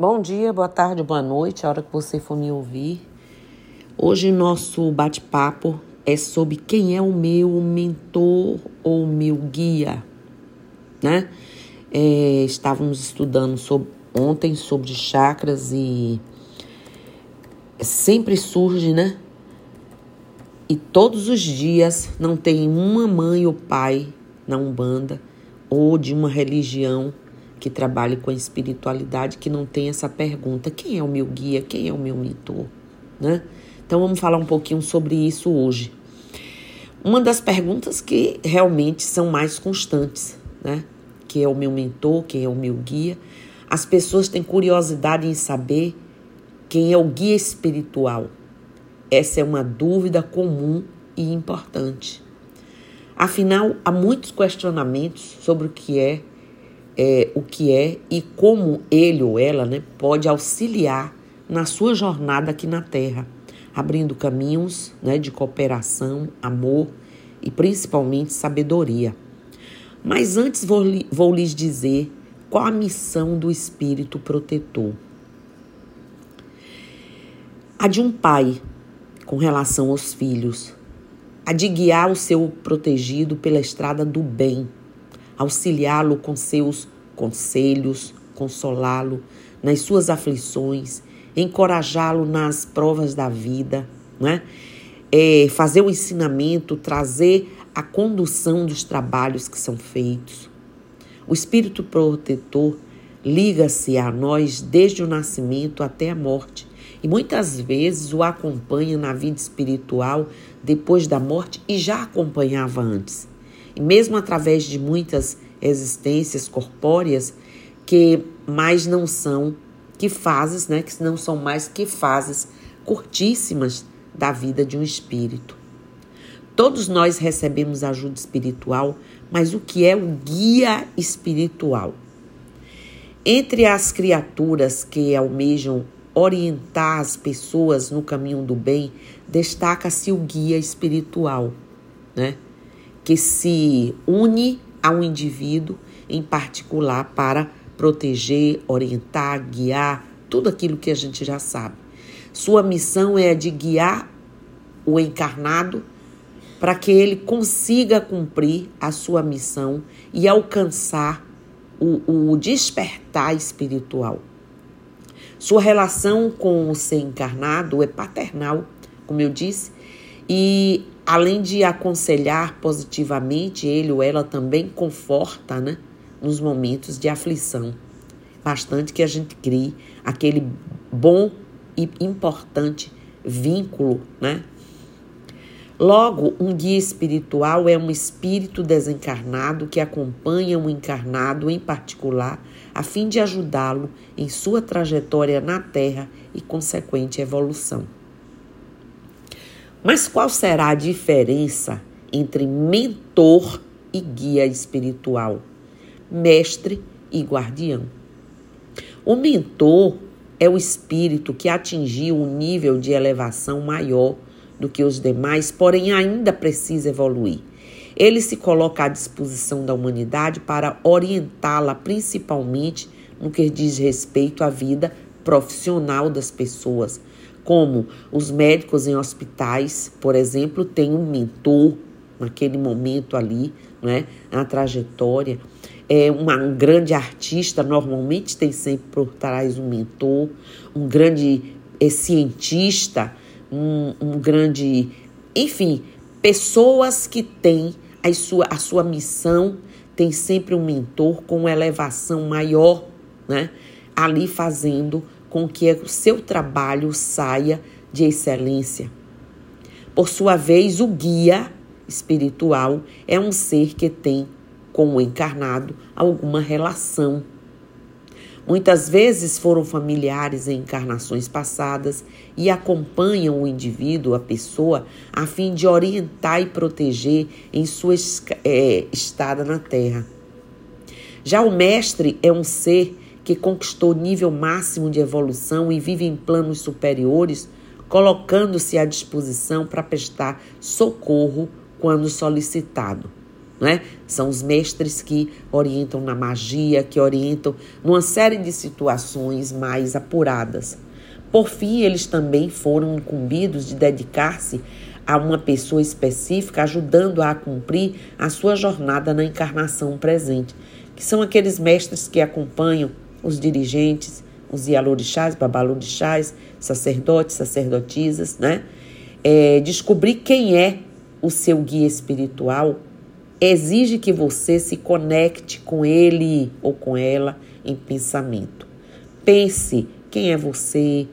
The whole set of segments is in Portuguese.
Bom dia, boa tarde, boa noite, a hora que você for me ouvir. Hoje nosso bate-papo é sobre quem é o meu mentor ou meu guia, né? É, estávamos estudando sobre, ontem sobre chakras e sempre surge, né? E todos os dias não tem uma mãe ou pai na Umbanda ou de uma religião que trabalhe com a espiritualidade que não tem essa pergunta: quem é o meu guia? Quem é o meu mentor? Né? Então vamos falar um pouquinho sobre isso hoje. Uma das perguntas que realmente são mais constantes, né? Quem é o meu mentor? Quem é o meu guia? As pessoas têm curiosidade em saber quem é o guia espiritual. Essa é uma dúvida comum e importante. Afinal, há muitos questionamentos sobre o que é é, o que é e como ele ou ela né, pode auxiliar na sua jornada aqui na Terra, abrindo caminhos né, de cooperação, amor e principalmente sabedoria. Mas antes vou, vou lhes dizer qual a missão do Espírito Protetor. A de um pai com relação aos filhos, a de guiar o seu protegido pela estrada do bem auxiliá-lo com seus conselhos, consolá-lo nas suas aflições, encorajá-lo nas provas da vida, né? É, fazer o ensinamento, trazer a condução dos trabalhos que são feitos. O Espírito Protetor liga-se a nós desde o nascimento até a morte e muitas vezes o acompanha na vida espiritual depois da morte e já acompanhava antes mesmo através de muitas existências corpóreas que mais não são que fases, né, que não são mais que fases curtíssimas da vida de um espírito. Todos nós recebemos ajuda espiritual, mas o que é o guia espiritual? Entre as criaturas que almejam orientar as pessoas no caminho do bem, destaca-se o guia espiritual, né? Que se une a um indivíduo em particular para proteger, orientar, guiar, tudo aquilo que a gente já sabe. Sua missão é a de guiar o encarnado para que ele consiga cumprir a sua missão e alcançar o, o despertar espiritual. Sua relação com o ser encarnado é paternal, como eu disse, e além de aconselhar positivamente, ele ou ela também conforta, né? Nos momentos de aflição. Bastante que a gente crie aquele bom e importante vínculo, né? Logo, um guia espiritual é um espírito desencarnado que acompanha um encarnado em particular, a fim de ajudá-lo em sua trajetória na Terra e consequente evolução. Mas qual será a diferença entre mentor e guia espiritual, mestre e guardião? O mentor é o espírito que atingiu um nível de elevação maior do que os demais, porém ainda precisa evoluir. Ele se coloca à disposição da humanidade para orientá-la, principalmente no que diz respeito à vida profissional das pessoas, como os médicos em hospitais, por exemplo, têm um mentor naquele momento ali, né, na trajetória. É uma, um grande artista normalmente tem sempre por trás um mentor, um grande é, cientista, um, um grande, enfim, pessoas que têm a sua, a sua missão, tem sempre um mentor com elevação maior, né, ali fazendo com que o seu trabalho saia de excelência. Por sua vez, o guia espiritual é um ser que tem com o encarnado alguma relação. Muitas vezes foram familiares em encarnações passadas e acompanham o indivíduo, a pessoa, a fim de orientar e proteger em sua é, estada na Terra. Já o mestre é um ser que conquistou nível máximo de evolução e vive em planos superiores, colocando-se à disposição para prestar socorro quando solicitado. né? São os mestres que orientam na magia, que orientam numa série de situações mais apuradas. Por fim, eles também foram incumbidos de dedicar-se a uma pessoa específica, ajudando-a a cumprir a sua jornada na encarnação presente, que são aqueles mestres que acompanham os dirigentes, os Yalorixás, Babalorixás, sacerdotes, sacerdotisas, né? É, descobrir quem é o seu guia espiritual exige que você se conecte com ele ou com ela em pensamento. Pense quem é você,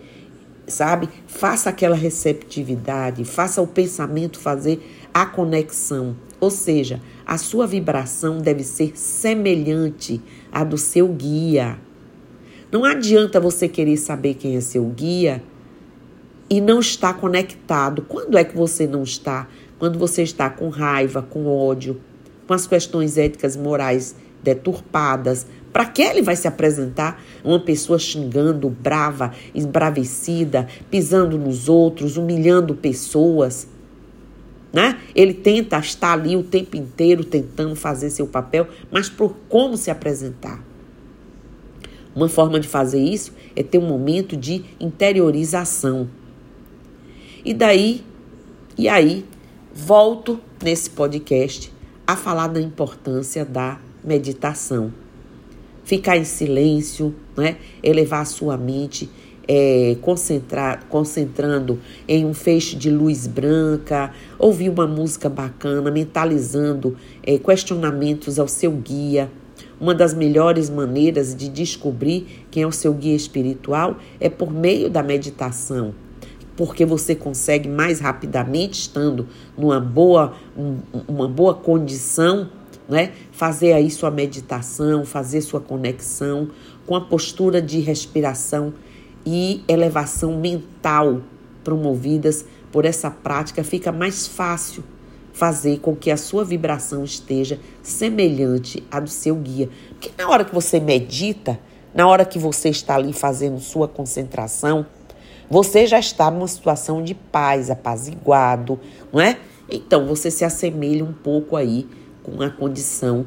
sabe? Faça aquela receptividade, faça o pensamento fazer a conexão. Ou seja, a sua vibração deve ser semelhante à do seu guia. Não adianta você querer saber quem é seu guia e não estar conectado. Quando é que você não está? Quando você está com raiva, com ódio, com as questões éticas morais deturpadas. Para que ele vai se apresentar uma pessoa xingando, brava, embravecida, pisando nos outros, humilhando pessoas? Né? Ele tenta estar ali o tempo inteiro tentando fazer seu papel, mas por como se apresentar? Uma forma de fazer isso é ter um momento de interiorização. E daí, e aí, volto nesse podcast a falar da importância da meditação. Ficar em silêncio, né? elevar a sua mente, é, concentrar, concentrando em um feixe de luz branca, ouvir uma música bacana, mentalizando é, questionamentos ao seu guia. Uma das melhores maneiras de descobrir quem é o seu guia espiritual é por meio da meditação porque você consegue mais rapidamente, estando numa boa, um, uma boa condição, né? fazer aí sua meditação, fazer sua conexão com a postura de respiração e elevação mental promovidas por essa prática, fica mais fácil fazer com que a sua vibração esteja semelhante à do seu guia. Porque na hora que você medita, na hora que você está ali fazendo sua concentração, você já está numa situação de paz, apaziguado, não é? Então você se assemelha um pouco aí com a condição,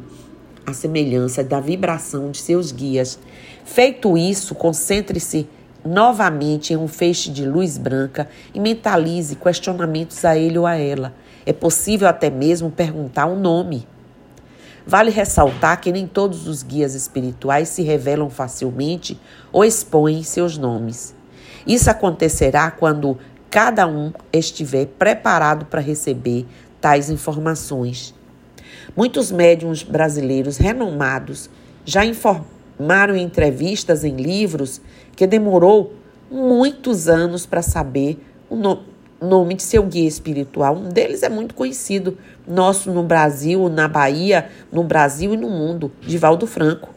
a semelhança da vibração de seus guias. Feito isso, concentre-se novamente em um feixe de luz branca e mentalize questionamentos a ele ou a ela. É possível até mesmo perguntar o um nome. Vale ressaltar que nem todos os guias espirituais se revelam facilmente ou expõem seus nomes. Isso acontecerá quando cada um estiver preparado para receber tais informações. Muitos médiums brasileiros renomados já informaram em entrevistas em livros que demorou muitos anos para saber o no nome de seu guia espiritual. Um deles é muito conhecido, nosso no Brasil, na Bahia, no Brasil e no mundo, Divaldo Franco.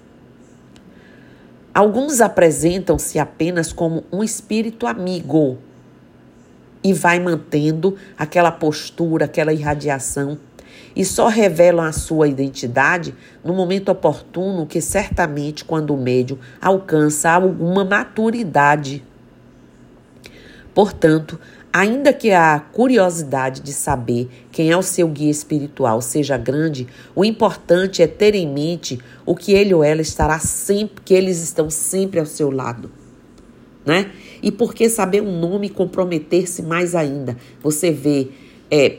Alguns apresentam-se apenas como um espírito amigo e vai mantendo aquela postura, aquela irradiação e só revelam a sua identidade no momento oportuno, que certamente quando o médium alcança alguma maturidade. Portanto, Ainda que a curiosidade de saber quem é o seu guia espiritual seja grande, o importante é ter em mente o que ele ou ela estará sempre, que eles estão sempre ao seu lado, né? E por que saber um nome comprometer-se mais ainda? Você vê, é,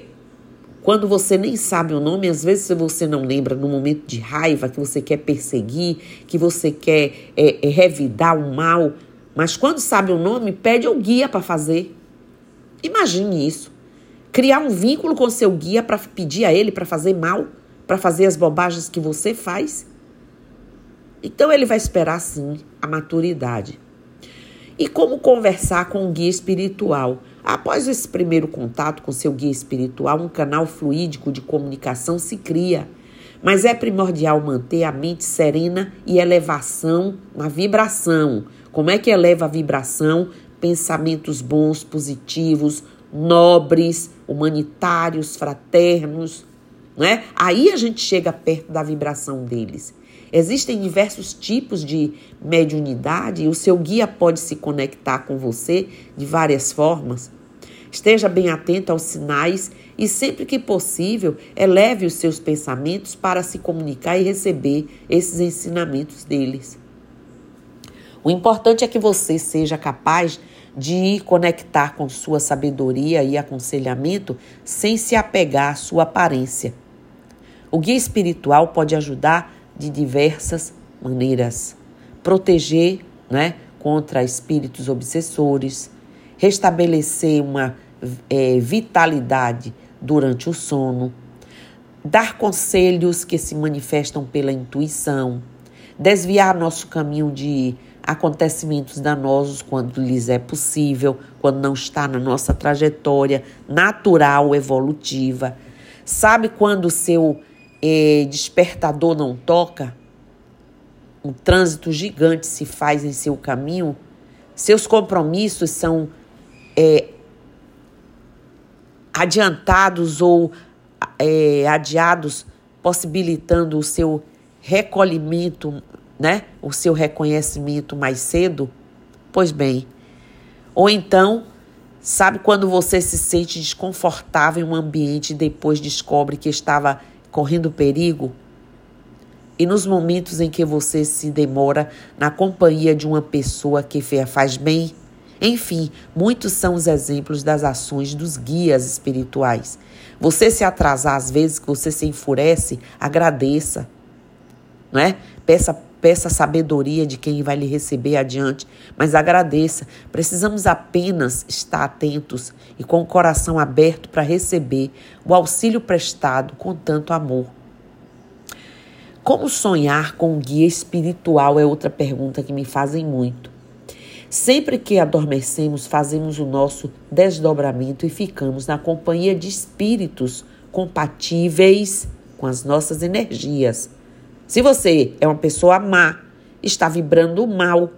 quando você nem sabe o nome, às vezes você não lembra no momento de raiva que você quer perseguir, que você quer é, é, revidar o mal, mas quando sabe o nome, pede ao guia para fazer. Imagine isso. Criar um vínculo com seu guia para pedir a ele para fazer mal, para fazer as bobagens que você faz. Então ele vai esperar sim a maturidade. E como conversar com um guia espiritual? Após esse primeiro contato com seu guia espiritual, um canal fluídico de comunicação se cria. Mas é primordial manter a mente serena e elevação na vibração. Como é que eleva a vibração? Pensamentos bons, positivos, nobres, humanitários, fraternos, não é? Aí a gente chega perto da vibração deles. Existem diversos tipos de mediunidade e o seu guia pode se conectar com você de várias formas. Esteja bem atento aos sinais e, sempre que possível, eleve os seus pensamentos para se comunicar e receber esses ensinamentos deles. O importante é que você seja capaz de conectar com sua sabedoria e aconselhamento sem se apegar à sua aparência. O guia espiritual pode ajudar de diversas maneiras. Proteger né, contra espíritos obsessores, restabelecer uma é, vitalidade durante o sono, dar conselhos que se manifestam pela intuição, desviar nosso caminho de acontecimentos danosos quando lhes é possível, quando não está na nossa trajetória natural, evolutiva. Sabe quando o seu eh, despertador não toca? Um trânsito gigante se faz em seu caminho, seus compromissos são eh, adiantados ou eh, adiados, possibilitando o seu recolhimento né, o seu reconhecimento mais cedo? Pois bem. Ou então, sabe quando você se sente desconfortável em um ambiente e depois descobre que estava correndo perigo? E nos momentos em que você se demora na companhia de uma pessoa que faz bem? Enfim, muitos são os exemplos das ações dos guias espirituais. Você se atrasar às vezes que você se enfurece, agradeça, não é? Peça Peça sabedoria de quem vai lhe receber adiante, mas agradeça. Precisamos apenas estar atentos e com o coração aberto para receber o auxílio prestado com tanto amor. Como sonhar com um guia espiritual é outra pergunta que me fazem muito. Sempre que adormecemos, fazemos o nosso desdobramento e ficamos na companhia de espíritos compatíveis com as nossas energias. Se você é uma pessoa má, está vibrando mal,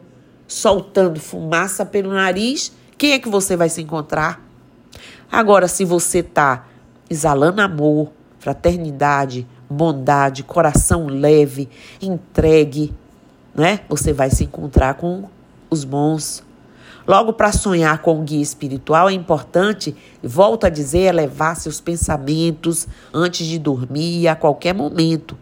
soltando fumaça pelo nariz, quem é que você vai se encontrar? Agora, se você está exalando amor, fraternidade, bondade, coração leve, entregue, né? Você vai se encontrar com os bons. Logo, para sonhar com o guia espiritual, é importante, volto a dizer, elevar seus pensamentos antes de dormir a qualquer momento.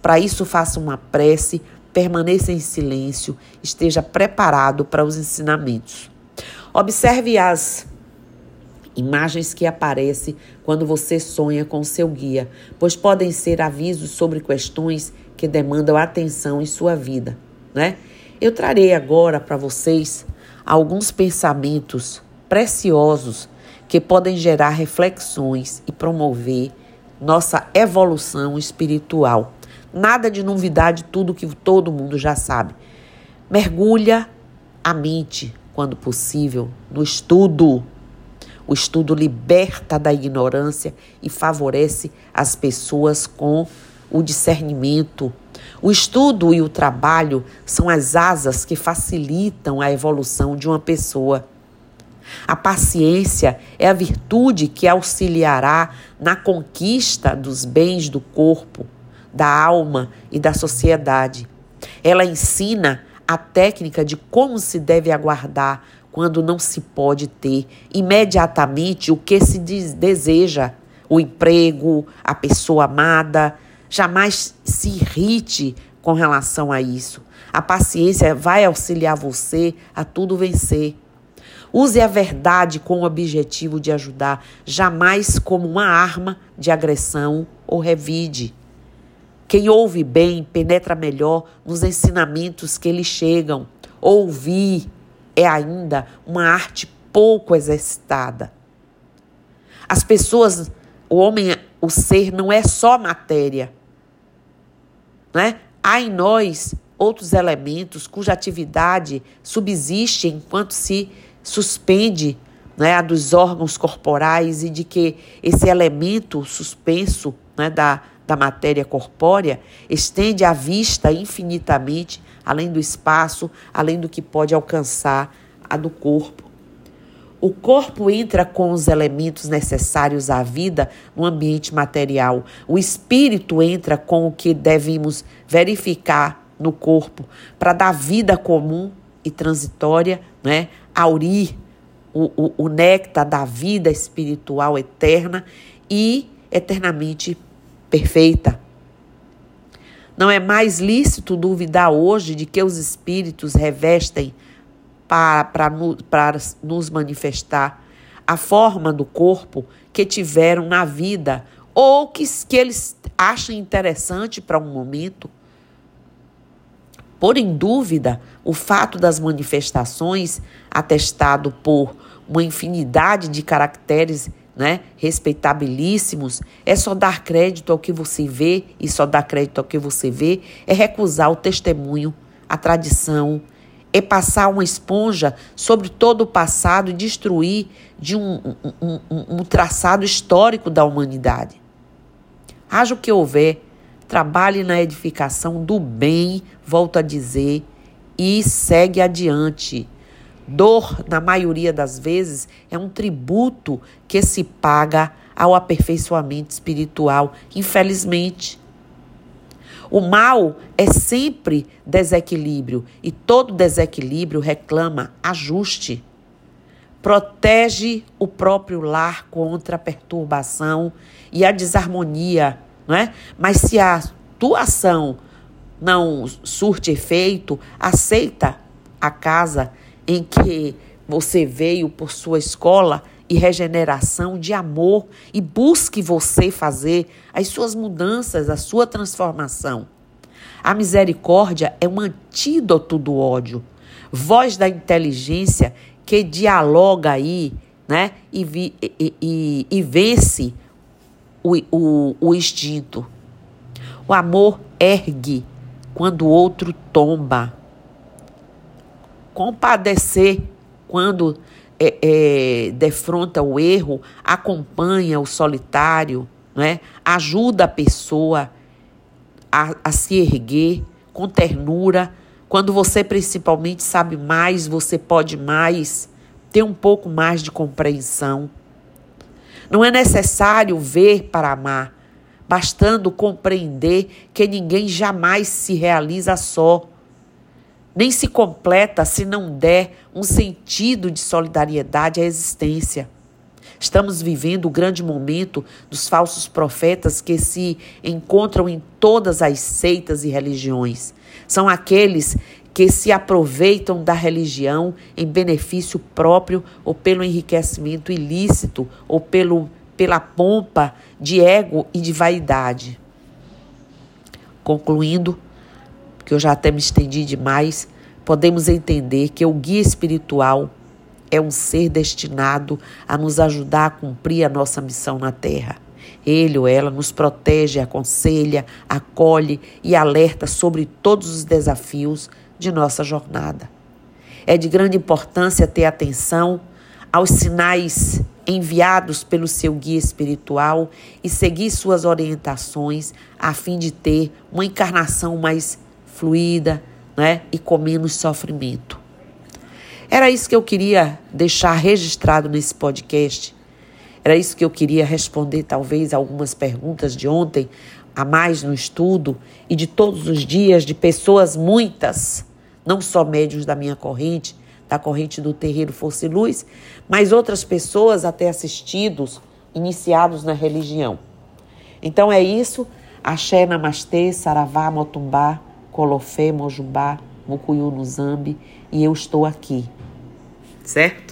Para isso, faça uma prece, permaneça em silêncio, esteja preparado para os ensinamentos. Observe as imagens que aparecem quando você sonha com seu guia, pois podem ser avisos sobre questões que demandam atenção em sua vida, né? Eu trarei agora para vocês alguns pensamentos preciosos que podem gerar reflexões e promover nossa evolução espiritual. Nada de novidade, tudo que todo mundo já sabe. Mergulha a mente, quando possível, no estudo. O estudo liberta da ignorância e favorece as pessoas com o discernimento. O estudo e o trabalho são as asas que facilitam a evolução de uma pessoa. A paciência é a virtude que auxiliará na conquista dos bens do corpo da alma e da sociedade. Ela ensina a técnica de como se deve aguardar quando não se pode ter imediatamente o que se deseja, o emprego, a pessoa amada. Jamais se irrite com relação a isso. A paciência vai auxiliar você a tudo vencer. Use a verdade com o objetivo de ajudar, jamais como uma arma de agressão ou revide. Quem ouve bem penetra melhor nos ensinamentos que lhe chegam. Ouvir é ainda uma arte pouco exercitada. As pessoas, o homem, o ser não é só matéria. Né? Há em nós outros elementos cuja atividade subsiste enquanto se suspende né, a dos órgãos corporais e de que esse elemento suspenso né, da, da matéria corpórea estende a vista infinitamente além do espaço, além do que pode alcançar a do corpo. O corpo entra com os elementos necessários à vida no ambiente material. O espírito entra com o que devemos verificar no corpo para dar vida comum e transitória, né? aurir o, o, o néctar da vida espiritual eterna e eternamente perfeita. Não é mais lícito duvidar hoje de que os espíritos revestem para, para, para nos manifestar a forma do corpo que tiveram na vida ou que, que eles acham interessante para um momento. Por em dúvida, o fato das manifestações, atestado por uma infinidade de caracteres né, respeitabilíssimos, é só dar crédito ao que você vê, e só dar crédito ao que você vê é recusar o testemunho, a tradição, é passar uma esponja sobre todo o passado e destruir de um, um, um, um traçado histórico da humanidade. Haja o que houver, trabalhe na edificação do bem, volto a dizer, e segue adiante. Dor, na maioria das vezes, é um tributo que se paga ao aperfeiçoamento espiritual, infelizmente. O mal é sempre desequilíbrio e todo desequilíbrio reclama ajuste. Protege o próprio lar contra a perturbação e a desarmonia, não é? Mas se a tua ação não surte efeito, aceita a casa em que você veio por sua escola e regeneração de amor e busque você fazer as suas mudanças, a sua transformação. A misericórdia é um antídoto do ódio, voz da inteligência que dialoga aí, né? E, vi, e, e, e vence o, o, o instinto. O amor ergue quando o outro tomba compadecer quando é, é, defronta o erro, acompanha o solitário, né? ajuda a pessoa a, a se erguer com ternura. Quando você principalmente sabe mais, você pode mais, ter um pouco mais de compreensão. Não é necessário ver para amar, bastando compreender que ninguém jamais se realiza só nem se completa se não der um sentido de solidariedade à existência. Estamos vivendo o grande momento dos falsos profetas que se encontram em todas as seitas e religiões. São aqueles que se aproveitam da religião em benefício próprio ou pelo enriquecimento ilícito ou pelo, pela pompa de ego e de vaidade. Concluindo, que eu já até me estendi demais, podemos entender que o guia espiritual é um ser destinado a nos ajudar a cumprir a nossa missão na Terra. Ele ou ela nos protege, aconselha, acolhe e alerta sobre todos os desafios de nossa jornada. É de grande importância ter atenção aos sinais enviados pelo seu guia espiritual e seguir suas orientações a fim de ter uma encarnação mais fluida né? e com menos sofrimento. Era isso que eu queria deixar registrado nesse podcast. Era isso que eu queria responder, talvez, algumas perguntas de ontem, a mais no estudo, e de todos os dias, de pessoas muitas, não só médios da minha corrente, da corrente do Terreiro Força e Luz, mas outras pessoas até assistidos, iniciados na religião. Então é isso. Axé, Namastê, Saravá, Motumbá. Colofé, Mojubá, Mucuyu no Zambi e eu estou aqui. Certo?